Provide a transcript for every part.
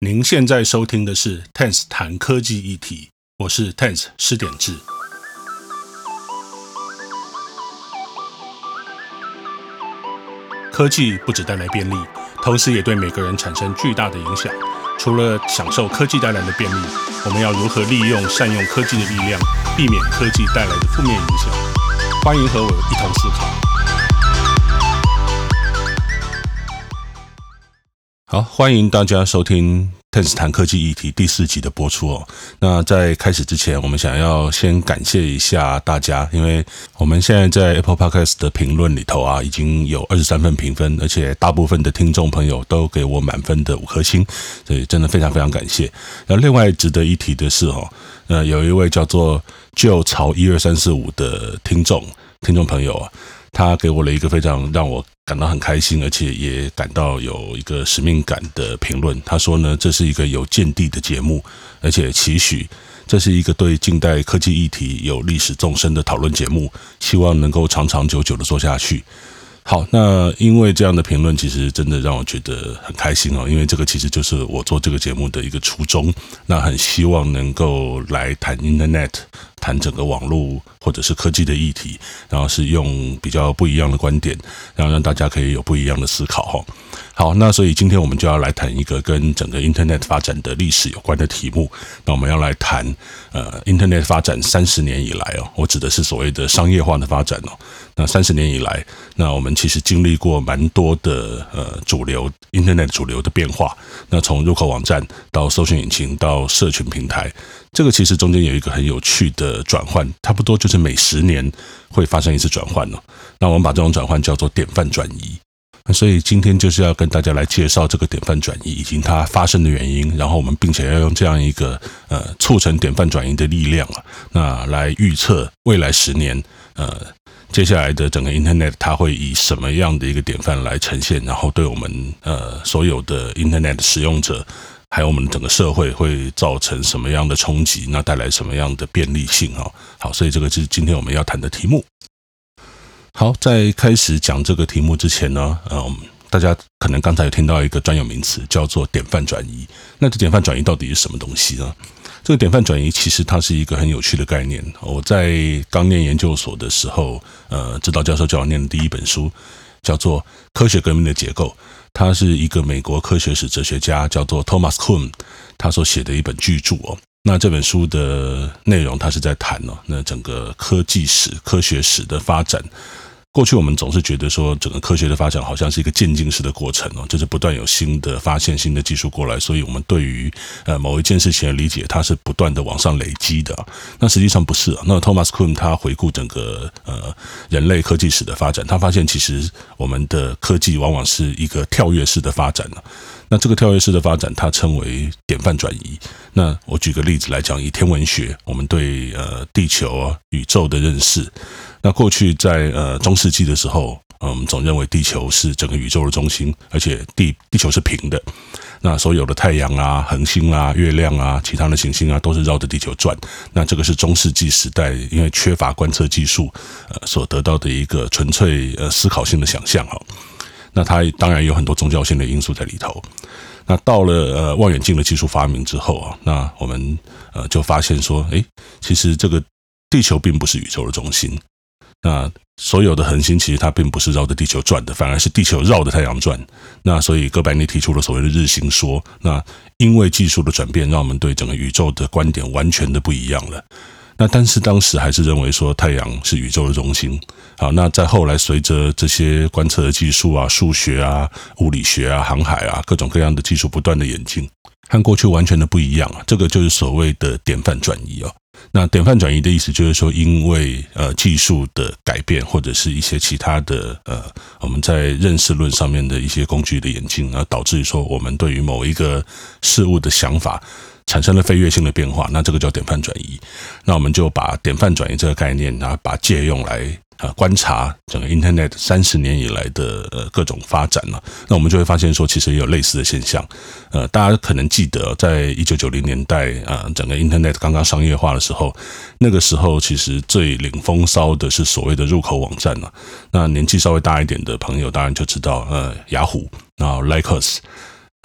您现在收听的是 Tense 谈科技议题，我是 Tense 施典志。科技不只带来便利，同时也对每个人产生巨大的影响。除了享受科技带来的便利，我们要如何利用、善用科技的力量，避免科技带来的负面影响？欢迎和我一同思考。好，欢迎大家收听 Tense 谈科技议题第四集的播出哦。那在开始之前，我们想要先感谢一下大家，因为我们现在在 Apple Podcast 的评论里头啊，已经有二十三份评分，而且大部分的听众朋友都给我满分的五颗星，所以真的非常非常感谢。那另外值得一提的是哦，呃，有一位叫做旧朝一二三四五的听众听众朋友啊。他给我了一个非常让我感到很开心，而且也感到有一个使命感的评论。他说呢，这是一个有见地的节目，而且期许这是一个对近代科技议题有历史纵深的讨论节目，希望能够长长久久的做下去。好，那因为这样的评论，其实真的让我觉得很开心哦，因为这个其实就是我做这个节目的一个初衷。那很希望能够来谈 Internet。谈整个网络或者是科技的议题，然后是用比较不一样的观点，然后让大家可以有不一样的思考哈。好，那所以今天我们就要来谈一个跟整个 Internet 发展的历史有关的题目。那我们要来谈呃，Internet 发展三十年以来哦，我指的是所谓的商业化的发展哦。那三十年以来，那我们其实经历过蛮多的呃主流 Internet 主流的变化。那从入口网站到搜寻引擎到社群平台。这个其实中间有一个很有趣的转换，差不多就是每十年会发生一次转换哦。那我们把这种转换叫做典范转移。所以今天就是要跟大家来介绍这个典范转移以及它发生的原因，然后我们并且要用这样一个呃促成典范转移的力量啊，那来预测未来十年呃接下来的整个 Internet 它会以什么样的一个典范来呈现，然后对我们呃所有的 Internet 使用者。还有我们整个社会会造成什么样的冲击？那带来什么样的便利性？哈，好，所以这个是今天我们要谈的题目。好，在开始讲这个题目之前呢，嗯，大家可能刚才有听到一个专有名词叫做典范转移。那这典范转移到底是什么东西呢？这个典范转移其实它是一个很有趣的概念。我在刚念研究所的时候，呃，指导教授叫我念的第一本书叫做《科学革命的结构》。它是一个美国科学史哲学家，叫做 Thomas Kuhn，他所写的一本巨著哦。那这本书的内容，他是在谈哦，那整个科技史、科学史的发展。过去我们总是觉得说，整个科学的发展好像是一个渐进式的过程哦，就是不断有新的发现、新的技术过来，所以我们对于呃某一件事情的理解，它是不断的往上累积的。那实际上不是啊。那 Thomas Kuhn 他回顾整个呃人类科技史的发展，他发现其实我们的科技往往是一个跳跃式的发展了。那这个跳跃式的发展，它称为典范转移。那我举个例子来讲，以天文学，我们对呃地球啊、宇宙的认识。那过去在呃中世纪的时候，嗯，我们总认为地球是整个宇宙的中心，而且地地球是平的。那所有的太阳啊、恒星啊、月亮啊、其他的行星啊，都是绕着地球转。那这个是中世纪时代因为缺乏观测技术，呃，所得到的一个纯粹呃思考性的想象哈。那它当然有很多宗教性的因素在里头。那到了呃望远镜的技术发明之后啊，那我们呃就发现说，诶，其实这个地球并不是宇宙的中心。那所有的恒星其实它并不是绕着地球转的，反而是地球绕着太阳转。那所以哥白尼提出了所谓的日心说。那因为技术的转变，让我们对整个宇宙的观点完全的不一样了。那但是当时还是认为说太阳是宇宙的中心。好，那在后来随着这些观测的技术啊、数学啊、物理学啊、航海啊各种各样的技术不断的演进，和过去完全的不一样啊。这个就是所谓的典范转移哦。那典范转移的意思就是说，因为呃技术的改变，或者是一些其他的呃我们在认识论上面的一些工具的演进，而导致于说我们对于某一个事物的想法产生了飞跃性的变化，那这个叫典范转移。那我们就把典范转移这个概念，然后把借用来。啊，观察整个 Internet 三十年以来的呃各种发展了，那我们就会发现说，其实也有类似的现象。呃，大家可能记得，在一九九零年代啊，整个 Internet 刚刚商业化的时候，那个时候其实最领风骚的是所谓的入口网站了。那年纪稍微大一点的朋友当然就知道，呃，雅虎，然后 Lycos，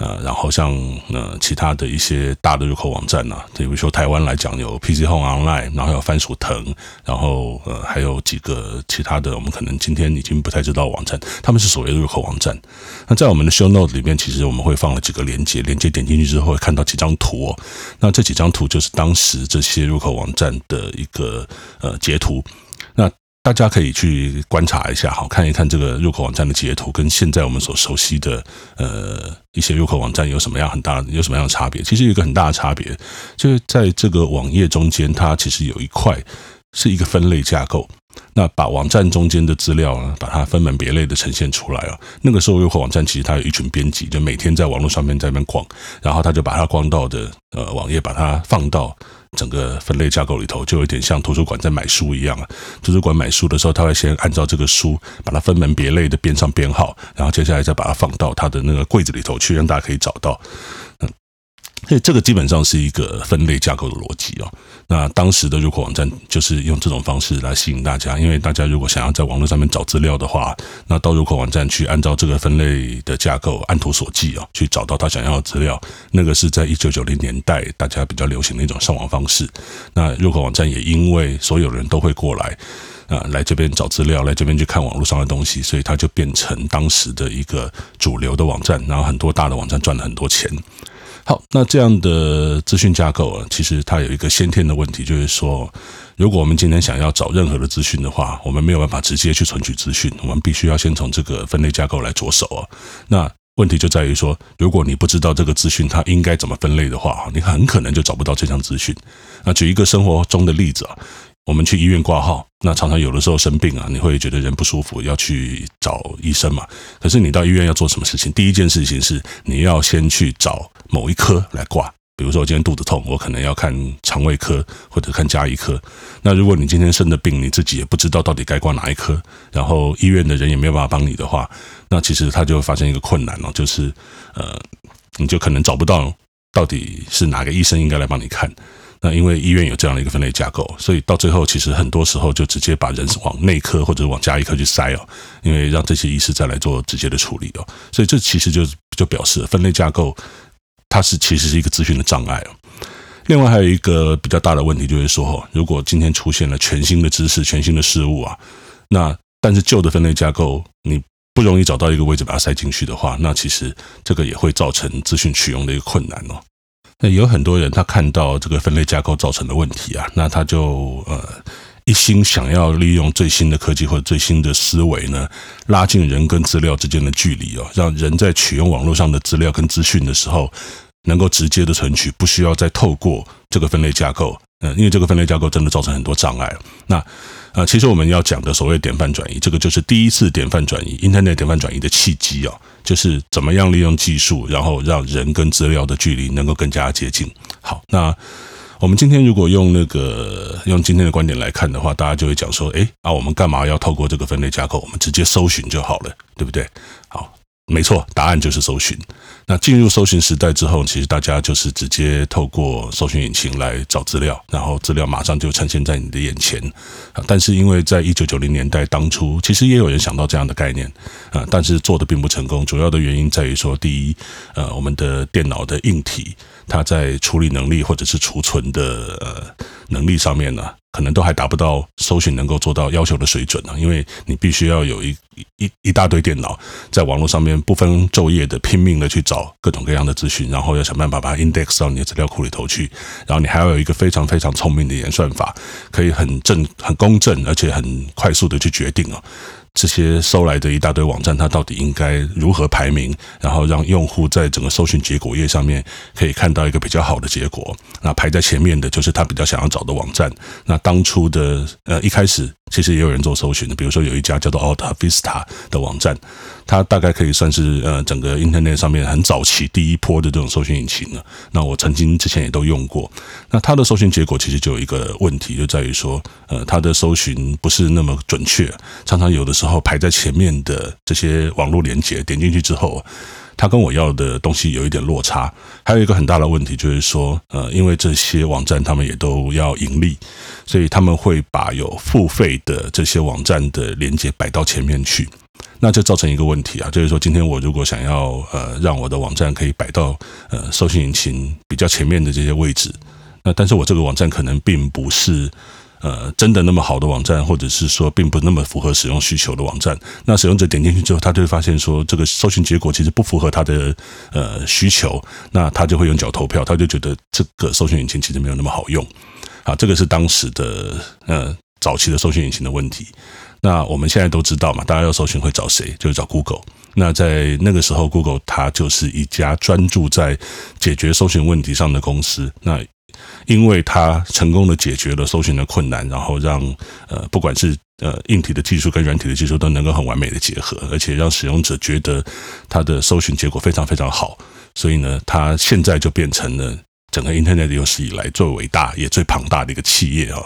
呃，然后像呃其他的一些大的入口网站呐、啊，比如说台湾来讲有 PC Home Online，然后有番薯藤，然后呃还有几个其他的，我们可能今天已经不太知道网站，他们是所谓的入口网站。那在我们的 Show Note 里面，其实我们会放了几个连接，连接点进去之后会看到几张图哦。那这几张图就是当时这些入口网站的一个呃截图。大家可以去观察一下，好，看一看这个入口网站的截图，跟现在我们所熟悉的呃一些入口网站有什么样很大有什么样的差别？其实有一个很大的差别，就是在这个网页中间，它其实有一块是一个分类架构。那把网站中间的资料呢，把它分门别类的呈现出来啊。那个时候入口网站其实它有一群编辑，就每天在网络上面在那边逛，然后他就把他逛到的呃网页，把它放到。整个分类架构里头就有点像图书馆在买书一样啊。图书馆买书的时候，他会先按照这个书把它分门别类的编上编号，然后接下来再把它放到他的那个柜子里头去，让大家可以找到。所以这个基本上是一个分类架构的逻辑哦。那当时的入口网站就是用这种方式来吸引大家，因为大家如果想要在网络上面找资料的话，那到入口网站去按照这个分类的架构按图索骥哦，去找到他想要的资料。那个是在一九九零年代大家比较流行的一种上网方式。那入口网站也因为所有人都会过来啊，来这边找资料，来这边去看网络上的东西，所以它就变成当时的一个主流的网站。然后很多大的网站赚了很多钱。好，那这样的资讯架构啊，其实它有一个先天的问题，就是说，如果我们今天想要找任何的资讯的话，我们没有办法直接去存取资讯，我们必须要先从这个分类架构来着手啊。那问题就在于说，如果你不知道这个资讯它应该怎么分类的话，你很可能就找不到这项资讯。那举一个生活中的例子啊。我们去医院挂号，那常常有的时候生病啊，你会觉得人不舒服，要去找医生嘛。可是你到医院要做什么事情？第一件事情是你要先去找某一科来挂。比如说我今天肚子痛，我可能要看肠胃科或者看家医科。那如果你今天生的病，你自己也不知道到底该挂哪一科，然后医院的人也没有办法帮你的话，那其实他就会发生一个困难哦，就是呃，你就可能找不到到底是哪个医生应该来帮你看。那因为医院有这样的一个分类架构，所以到最后其实很多时候就直接把人往内科或者往家医科去塞哦，因为让这些医师再来做直接的处理哦，所以这其实就就表示分类架构它是其实是一个资讯的障碍哦。另外还有一个比较大的问题就是说，如果今天出现了全新的知识、全新的事物啊，那但是旧的分类架构你不容易找到一个位置把它塞进去的话，那其实这个也会造成资讯取用的一个困难哦。那有很多人，他看到这个分类架构造成的问题啊，那他就呃一心想要利用最新的科技或者最新的思维呢，拉近人跟资料之间的距离哦，让人在取用网络上的资料跟资讯的时候，能够直接的存取，不需要再透过这个分类架构。嗯，因为这个分类架构真的造成很多障碍。那呃，其实我们要讲的所谓典范转移，这个就是第一次典范转移，Internet 典范转移的契机哦。就是怎么样利用技术，然后让人跟资料的距离能够更加接近。好，那我们今天如果用那个用今天的观点来看的话，大家就会讲说，哎，啊，我们干嘛要透过这个分类架构？我们直接搜寻就好了，对不对？没错，答案就是搜寻。那进入搜寻时代之后，其实大家就是直接透过搜寻引擎来找资料，然后资料马上就呈现在你的眼前。啊，但是因为在一九九零年代当初，其实也有人想到这样的概念，啊，但是做的并不成功。主要的原因在于说，第一，呃，我们的电脑的硬体，它在处理能力或者是储存的呃能力上面呢，可能都还达不到搜寻能够做到要求的水准呢，因为你必须要有一一一大堆电脑在网络上面不分昼夜的拼命的去找各种各样的资讯，然后要想办法把它 index 到你的资料库里头去，然后你还要有一个非常非常聪明的演算法，可以很正、很公正，而且很快速的去决定哦。这些搜来的一大堆网站，它到底应该如何排名？然后让用户在整个搜寻结果页上面可以看到一个比较好的结果。那排在前面的就是他比较想要找的网站。那当初的呃一开始。其实也有人做搜寻的，比如说有一家叫做 AltaVista 的网站，它大概可以算是呃整个 Internet 上面很早期第一波的这种搜寻引擎了。那我曾经之前也都用过。那它的搜寻结果其实就有一个问题，就在于说，呃，它的搜寻不是那么准确，常常有的时候排在前面的这些网络连接点进去之后。它跟我要的东西有一点落差，还有一个很大的问题就是说，呃，因为这些网站他们也都要盈利，所以他们会把有付费的这些网站的连接摆到前面去。那就造成一个问题啊，就是说今天我如果想要呃让我的网站可以摆到呃搜寻引擎比较前面的这些位置，那但是我这个网站可能并不是呃真的那么好的网站，或者是说并不那么符合使用需求的网站，那使用者点进去之后，他就会发现说这个搜寻结果其实不符合他的呃需求，那他就会用脚投票，他就觉得这个搜寻引擎其实没有那么好用，啊，这个是当时的呃早期的搜寻引擎的问题。那我们现在都知道嘛，大家要搜寻会找谁？就是找 Google。那在那个时候，Google 它就是一家专注在解决搜寻问题上的公司。那因为它成功的解决了搜寻的困难，然后让呃不管是呃硬体的技术跟软体的技术都能够很完美的结合，而且让使用者觉得它的搜寻结果非常非常好。所以呢，它现在就变成了整个 Internet 有史以来最伟大也最庞大的一个企业啊。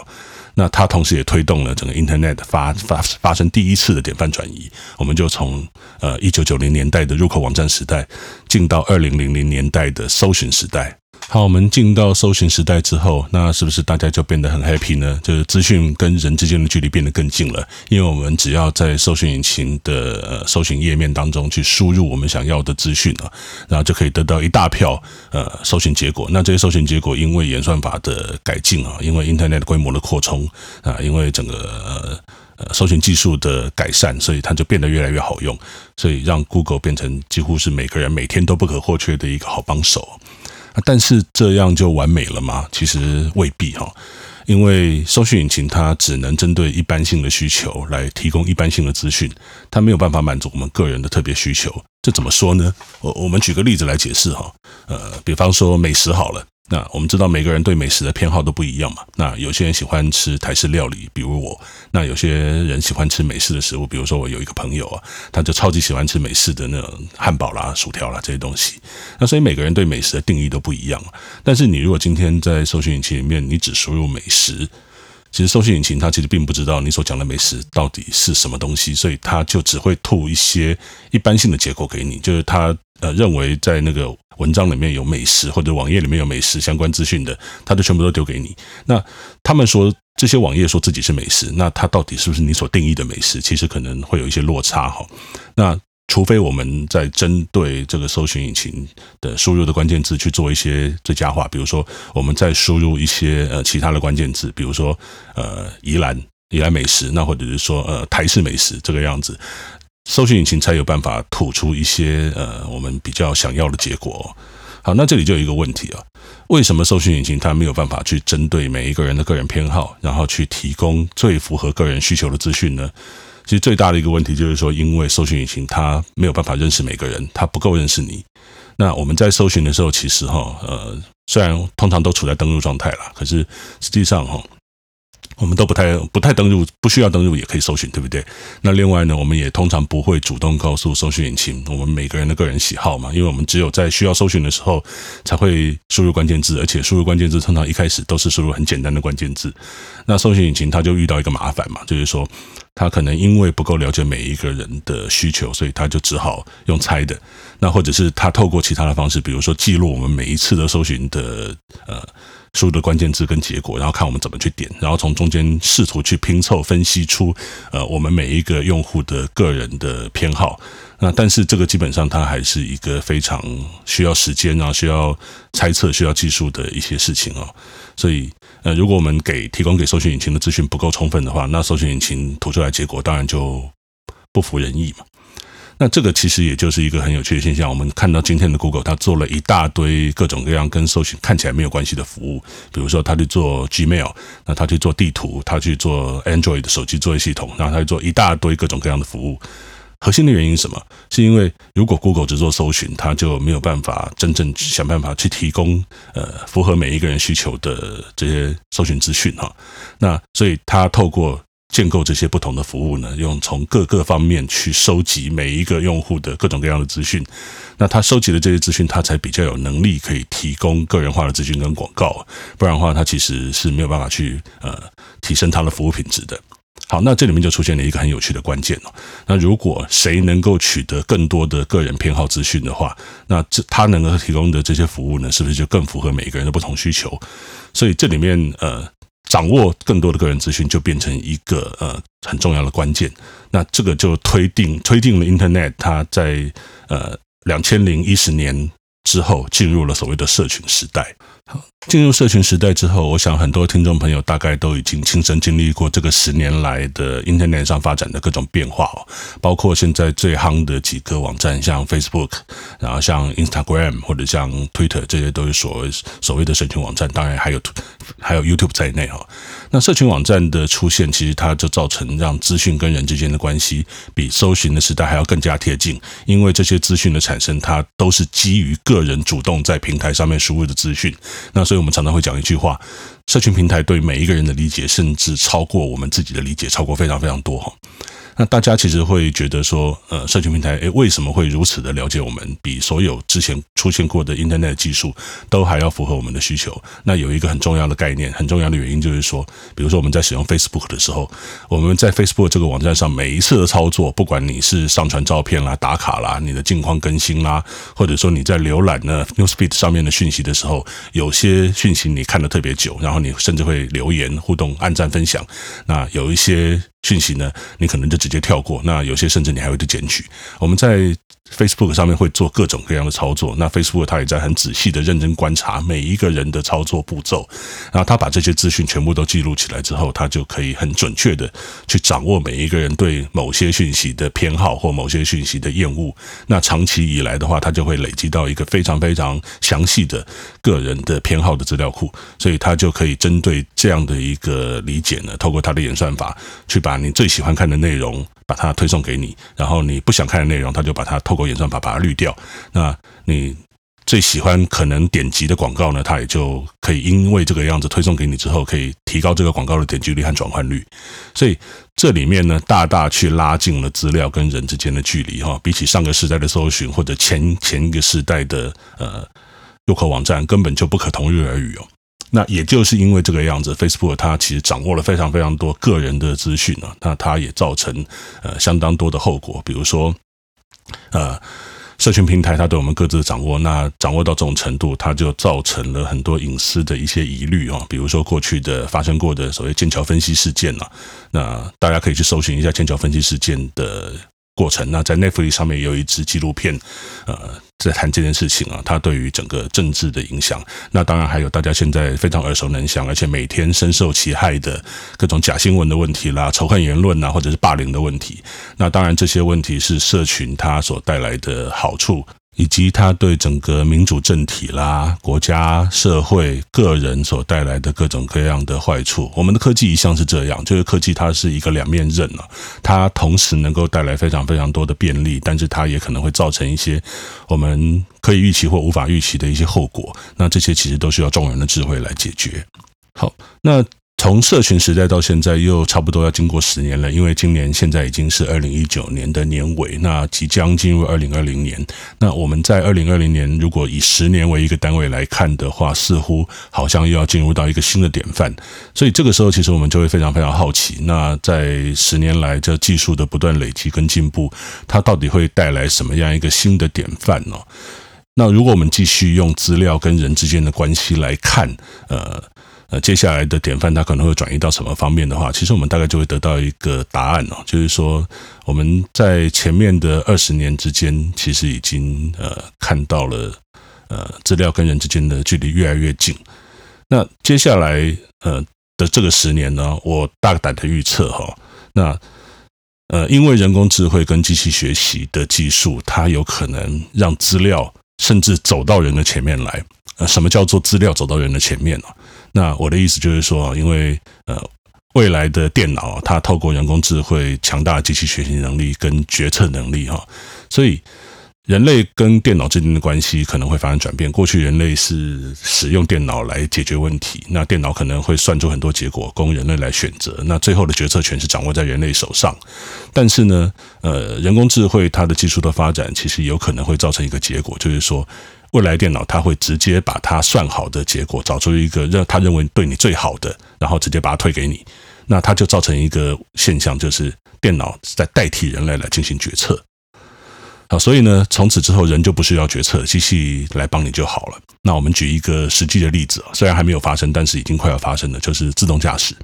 那它同时也推动了整个 Internet 发发发生第一次的典范转移，我们就从呃一九九零年代的入口网站时代，进到二零零零年代的搜寻时代。好，我们进到搜寻时代之后，那是不是大家就变得很 happy 呢？就是资讯跟人之间的距离变得更近了，因为我们只要在搜寻引擎的搜寻页面当中去输入我们想要的资讯啊，然后就可以得到一大票呃搜寻结果。那这些搜寻结果因为演算法的改进啊，因为 Internet 规模的扩充啊，因为整个呃呃搜寻技术的改善，所以它就变得越来越好用，所以让 Google 变成几乎是每个人每天都不可或缺的一个好帮手。但是这样就完美了吗？其实未必哈，因为搜寻引擎它只能针对一般性的需求来提供一般性的资讯，它没有办法满足我们个人的特别需求。这怎么说呢？我我们举个例子来解释哈，呃，比方说美食好了。那我们知道每个人对美食的偏好都不一样嘛。那有些人喜欢吃台式料理，比如我；那有些人喜欢吃美式的食物，比如说我有一个朋友啊，他就超级喜欢吃美式的那种汉堡啦、薯条啦这些东西。那所以每个人对美食的定义都不一样。但是你如果今天在搜寻引擎里面，你只输入美食，其实搜寻引擎它其实并不知道你所讲的美食到底是什么东西，所以它就只会吐一些一般性的结果给你，就是它呃认为在那个。文章里面有美食，或者网页里面有美食相关资讯的，它就全部都丢给你。那他们说这些网页说自己是美食，那它到底是不是你所定义的美食？其实可能会有一些落差哈。那除非我们在针对这个搜寻引擎的输入的关键字去做一些最佳化，比如说我们再输入一些呃其他的关键字，比如说呃宜兰宜兰美食，那或者是说呃台式美食这个样子。搜寻引擎才有办法吐出一些呃我们比较想要的结果。好，那这里就有一个问题啊，为什么搜寻引擎它没有办法去针对每一个人的个人偏好，然后去提供最符合个人需求的资讯呢？其实最大的一个问题就是说，因为搜寻引擎它没有办法认识每个人，它不够认识你。那我们在搜寻的时候，其实哈呃，虽然通常都处在登录状态啦，可是实际上哈。我们都不太不太登录，不需要登录也可以搜寻，对不对？那另外呢，我们也通常不会主动告诉搜寻引擎我们每个人的个人喜好嘛，因为我们只有在需要搜寻的时候才会输入关键字，而且输入关键字通常一开始都是输入很简单的关键字。那搜寻引擎它就遇到一个麻烦嘛，就是说他可能因为不够了解每一个人的需求，所以他就只好用猜的。那或者是他透过其他的方式，比如说记录我们每一次的搜寻的呃。输入的关键字跟结果，然后看我们怎么去点，然后从中间试图去拼凑分析出，呃，我们每一个用户的个人的偏好。那但是这个基本上它还是一个非常需要时间啊，需要猜测、需要技术的一些事情哦。所以，呃，如果我们给提供给搜寻引擎的资讯不够充分的话，那搜寻引擎吐出来结果当然就不服人意嘛。那这个其实也就是一个很有趣的现象。我们看到今天的 Google，它做了一大堆各种各样跟搜寻看起来没有关系的服务，比如说它去做 Gmail，那它去做地图，它去做 Android 的手机作业系统，然后它去做一大堆各种各样的服务。核心的原因是什么？是因为如果 Google 只做搜寻，它就没有办法真正想办法去提供呃符合每一个人需求的这些搜寻资讯哈。那所以它透过建构这些不同的服务呢，用从各个方面去收集每一个用户的各种各样的资讯，那他收集的这些资讯，他才比较有能力可以提供个人化的资讯跟广告，不然的话，他其实是没有办法去呃提升他的服务品质的。好，那这里面就出现了一个很有趣的关键哦。那如果谁能够取得更多的个人偏好资讯的话，那这他能够提供的这些服务呢，是不是就更符合每一个人的不同需求？所以这里面呃。掌握更多的个人资讯就变成一个呃很重要的关键。那这个就推定推定了 Internet 它在呃两千零一十年之后进入了所谓的社群时代。进入社群时代之后，我想很多听众朋友大概都已经亲身经历过这个十年来的 Internet 上发展的各种变化哦，包括现在最夯的几个网站，像 Facebook，然后像 Instagram 或者像 Twitter，这些都是所谓所谓的社群网站，当然还有还有 YouTube 在内哈。那社群网站的出现，其实它就造成让资讯跟人之间的关系比搜寻的时代还要更加贴近，因为这些资讯的产生，它都是基于个人主动在平台上面输入的资讯，那所以。我们常常会讲一句话：社群平台对每一个人的理解，甚至超过我们自己的理解，超过非常非常多哈。那大家其实会觉得说，呃，社群平台诶，为什么会如此的了解我们？比所有之前出现过的 Internet 技术都还要符合我们的需求？那有一个很重要的概念，很重要的原因就是说，比如说我们在使用 Facebook 的时候，我们在 Facebook 这个网站上每一次的操作，不管你是上传照片啦、打卡啦、你的近况更新啦，或者说你在浏览呢 Newsfeed 上面的讯息的时候，有些讯息你看得特别久，然后你甚至会留言互动、按赞、分享。那有一些。讯息呢，你可能就直接跳过。那有些甚至你还会去检举。我们在 Facebook 上面会做各种各样的操作。那 Facebook 它也在很仔细的认真观察每一个人的操作步骤。然后他把这些资讯全部都记录起来之后，他就可以很准确的去掌握每一个人对某些讯息的偏好或某些讯息的厌恶。那长期以来的话，他就会累积到一个非常非常详细的个人的偏好的资料库。所以他就可以针对这样的一个理解呢，透过他的演算法去把。把你最喜欢看的内容，把它推送给你，然后你不想看的内容，他就把它透过演算法把它滤掉。那你最喜欢可能点击的广告呢，它也就可以因为这个样子推送给你之后，可以提高这个广告的点击率和转换率。所以这里面呢，大大去拉近了资料跟人之间的距离哈。比起上个时代的搜寻或者前前一个时代的呃入口网站，根本就不可同日而语哦。那也就是因为这个样子，Facebook 它其实掌握了非常非常多个人的资讯啊，那它也造成呃相当多的后果，比如说呃，社群平台它对我们各自的掌握，那掌握到这种程度，它就造成了很多隐私的一些疑虑啊，比如说过去的发生过的所谓剑桥分析事件啊，那大家可以去搜寻一下剑桥分析事件的过程。那在 Netflix 上面也有一支纪录片，呃。在谈这件事情啊，它对于整个政治的影响，那当然还有大家现在非常耳熟能详，而且每天深受其害的各种假新闻的问题啦、仇恨言论呐，或者是霸凌的问题。那当然这些问题是社群它所带来的好处。以及它对整个民主政体啦、国家、社会、个人所带来的各种各样的坏处，我们的科技一向是这样，就是科技它是一个两面刃啊，它同时能够带来非常非常多的便利，但是它也可能会造成一些我们可以预期或无法预期的一些后果。那这些其实都需要众人的智慧来解决。好，那。从社群时代到现在，又差不多要经过十年了。因为今年现在已经是二零一九年的年尾，那即将进入二零二零年。那我们在二零二零年，如果以十年为一个单位来看的话，似乎好像又要进入到一个新的典范。所以这个时候，其实我们就会非常非常好奇，那在十年来这技术的不断累积跟进步，它到底会带来什么样一个新的典范呢？那如果我们继续用资料跟人之间的关系来看，呃。呃，接下来的典范它可能会转移到什么方面的话，其实我们大概就会得到一个答案哦，就是说我们在前面的二十年之间，其实已经呃看到了呃资料跟人之间的距离越来越近。那接下来呃的这个十年呢，我大胆的预测哈，那呃因为人工智慧跟机器学习的技术，它有可能让资料甚至走到人的前面来。呃，什么叫做资料走到人的前面呢？那我的意思就是说，因为呃，未来的电脑它透过人工智慧强大机器学习能力跟决策能力哈，所以人类跟电脑之间的关系可能会发生转变。过去人类是使用电脑来解决问题，那电脑可能会算出很多结果供人类来选择，那最后的决策权是掌握在人类手上。但是呢，呃，人工智慧它的技术的发展，其实有可能会造成一个结果，就是说。未来电脑它会直接把它算好的结果找出一个让他认为对你最好的，然后直接把它推给你。那它就造成一个现象，就是电脑在代替人类来进行决策。好，所以呢，从此之后人就不需要决策，机器来帮你就好了。那我们举一个实际的例子啊，虽然还没有发生，但是已经快要发生了，就是自动驾驶。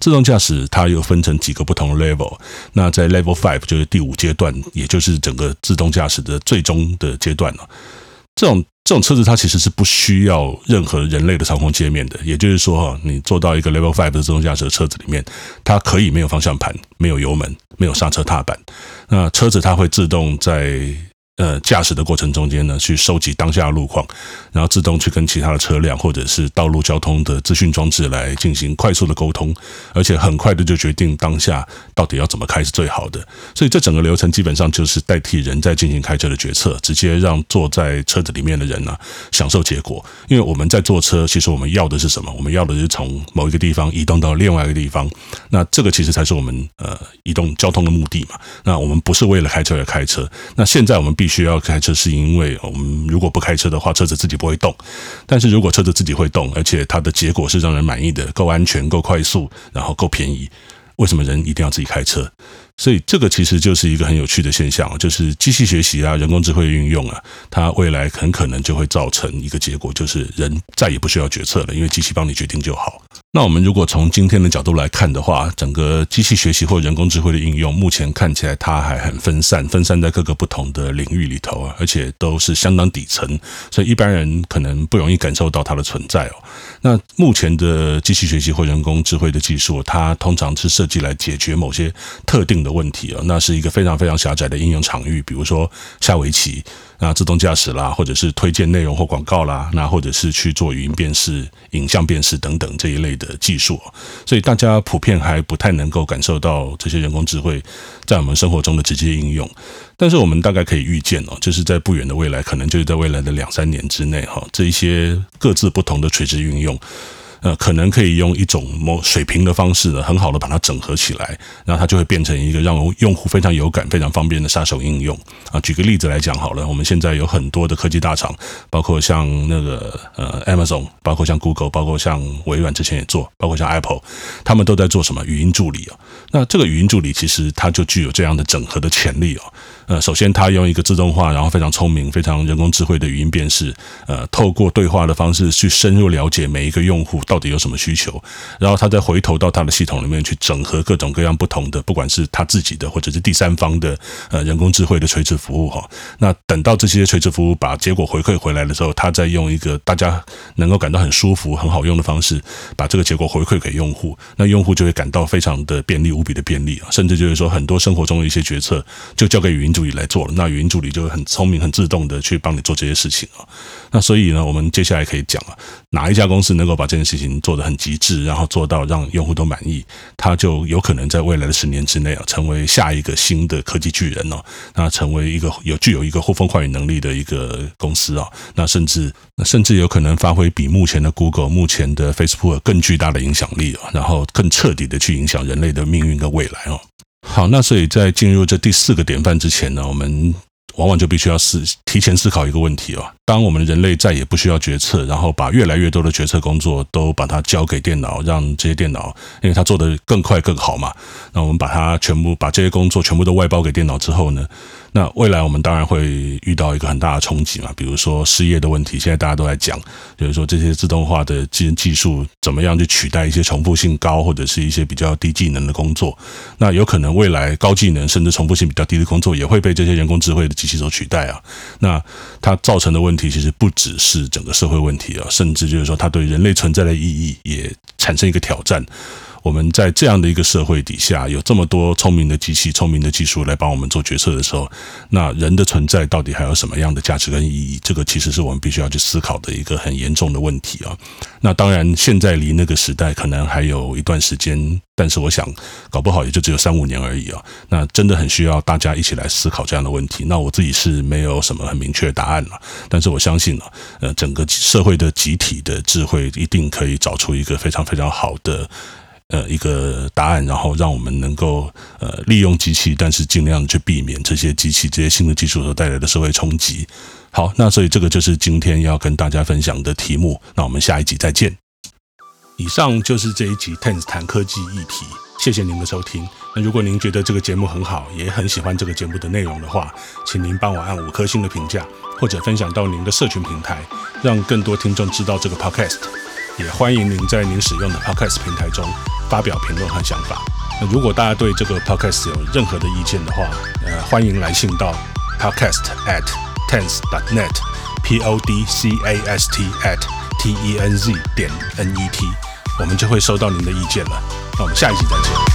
自动驾驶它又分成几个不同的 level，那在 level five 就是第五阶段，也就是整个自动驾驶的最终的阶段了。这种这种车子它其实是不需要任何人类的操控界面的，也就是说哈，你坐到一个 level five 的自动驾驶的车子里面，它可以没有方向盘、没有油门、没有刹车踏板，那车子它会自动在。呃，驾驶的过程中间呢，去收集当下的路况，然后自动去跟其他的车辆或者是道路交通的资讯装置来进行快速的沟通，而且很快的就决定当下到底要怎么开是最好的。所以这整个流程基本上就是代替人在进行开车的决策，直接让坐在车子里面的人呢享受结果。因为我们在坐车，其实我们要的是什么？我们要的是从某一个地方移动到另外一个地方。那这个其实才是我们呃移动交通的目的嘛。那我们不是为了开车而开车。那现在我们必须要开车，是因为我们如果不开车的话，车子自己不会动。但是如果车子自己会动，而且它的结果是让人满意的，够安全、够快速，然后够便宜，为什么人一定要自己开车？所以这个其实就是一个很有趣的现象，就是机器学习啊、人工智慧运用啊，它未来很可能就会造成一个结果，就是人再也不需要决策了，因为机器帮你决定就好。那我们如果从今天的角度来看的话，整个机器学习或人工智慧的应用，目前看起来它还很分散，分散在各个不同的领域里头啊，而且都是相当底层，所以一般人可能不容易感受到它的存在哦。那目前的机器学习或人工智慧的技术，它通常是设计来解决某些特定的问题啊，那是一个非常非常狭窄的应用场域，比如说下围棋。那自动驾驶啦，或者是推荐内容或广告啦，那或者是去做语音辨识、影像辨识等等这一类的技术，所以大家普遍还不太能够感受到这些人工智慧在我们生活中的直接应用。但是我们大概可以预见哦，就是在不远的未来，可能就是在未来的两三年之内哈，这一些各自不同的垂直运用。呃，可能可以用一种某水平的方式呢，很好的把它整合起来，然后它就会变成一个让用户非常有感、非常方便的杀手应用啊。举个例子来讲好了，我们现在有很多的科技大厂，包括像那个呃 Amazon，包括像 Google，包括像微软之前也做，包括像 Apple，他们都在做什么语音助理啊？那这个语音助理其实它就具有这样的整合的潜力哦。呃，首先它用一个自动化，然后非常聪明、非常人工智慧的语音辨识，呃，透过对话的方式去深入了解每一个用户。到底有什么需求？然后他再回头到他的系统里面去整合各种各样不同的，不管是他自己的或者是第三方的呃人工智慧的垂直服务哈。那等到这些垂直服务把结果回馈回来的时候，他再用一个大家能够感到很舒服、很好用的方式，把这个结果回馈给用户，那用户就会感到非常的便利、无比的便利啊！甚至就是说，很多生活中的一些决策就交给语音助理来做了，那语音助理就会很聪明、很自动的去帮你做这些事情啊。那所以呢，我们接下来可以讲啊，哪一家公司能够把这件事情做得很极致，然后做到让用户都满意，它就有可能在未来的十年之内啊，成为下一个新的科技巨人哦。那成为一个有具有一个呼风唤雨能力的一个公司啊，那甚至那甚至有可能发挥比目前的 Google、目前的 Facebook 更巨大的影响力啊，然后更彻底的去影响人类的命运跟未来哦。好，那所以在进入这第四个典范之前呢，我们往往就必须要思提前思考一个问题哦。当我们人类再也不需要决策，然后把越来越多的决策工作都把它交给电脑，让这些电脑，因为它做得更快更好嘛，那我们把它全部把这些工作全部都外包给电脑之后呢，那未来我们当然会遇到一个很大的冲击嘛，比如说失业的问题，现在大家都在讲，就是说这些自动化的技技术怎么样去取代一些重复性高或者是一些比较低技能的工作，那有可能未来高技能甚至重复性比较低的工作也会被这些人工智慧的机器所取代啊，那它造成的问题其实不只是整个社会问题啊，甚至就是说它对人类存在的意义也产生一个挑战。我们在这样的一个社会底下，有这么多聪明的机器、聪明的技术来帮我们做决策的时候，那人的存在到底还有什么样的价值跟意义？这个其实是我们必须要去思考的一个很严重的问题啊。那当然，现在离那个时代可能还有一段时间，但是我想，搞不好也就只有三五年而已啊。那真的很需要大家一起来思考这样的问题。那我自己是没有什么很明确的答案了，但是我相信呢，呃，整个社会的集体的智慧一定可以找出一个非常非常好的。呃，一个答案，然后让我们能够呃利用机器，但是尽量去避免这些机器、这些新的技术所带来的社会冲击。好，那所以这个就是今天要跟大家分享的题目。那我们下一集再见。以上就是这一集 Tens 谈科技议题。谢谢您的收听。那如果您觉得这个节目很好，也很喜欢这个节目的内容的话，请您帮我按五颗星的评价，或者分享到您的社群平台，让更多听众知道这个 podcast。也欢迎您在您使用的 podcast 平台中发表评论和想法。那如果大家对这个 podcast 有任何的意见的话，呃，欢迎来信到 podcast at tens dot net p o d c a s t at t e n z 点 n e t，我们就会收到您的意见了。那我们下一集再见。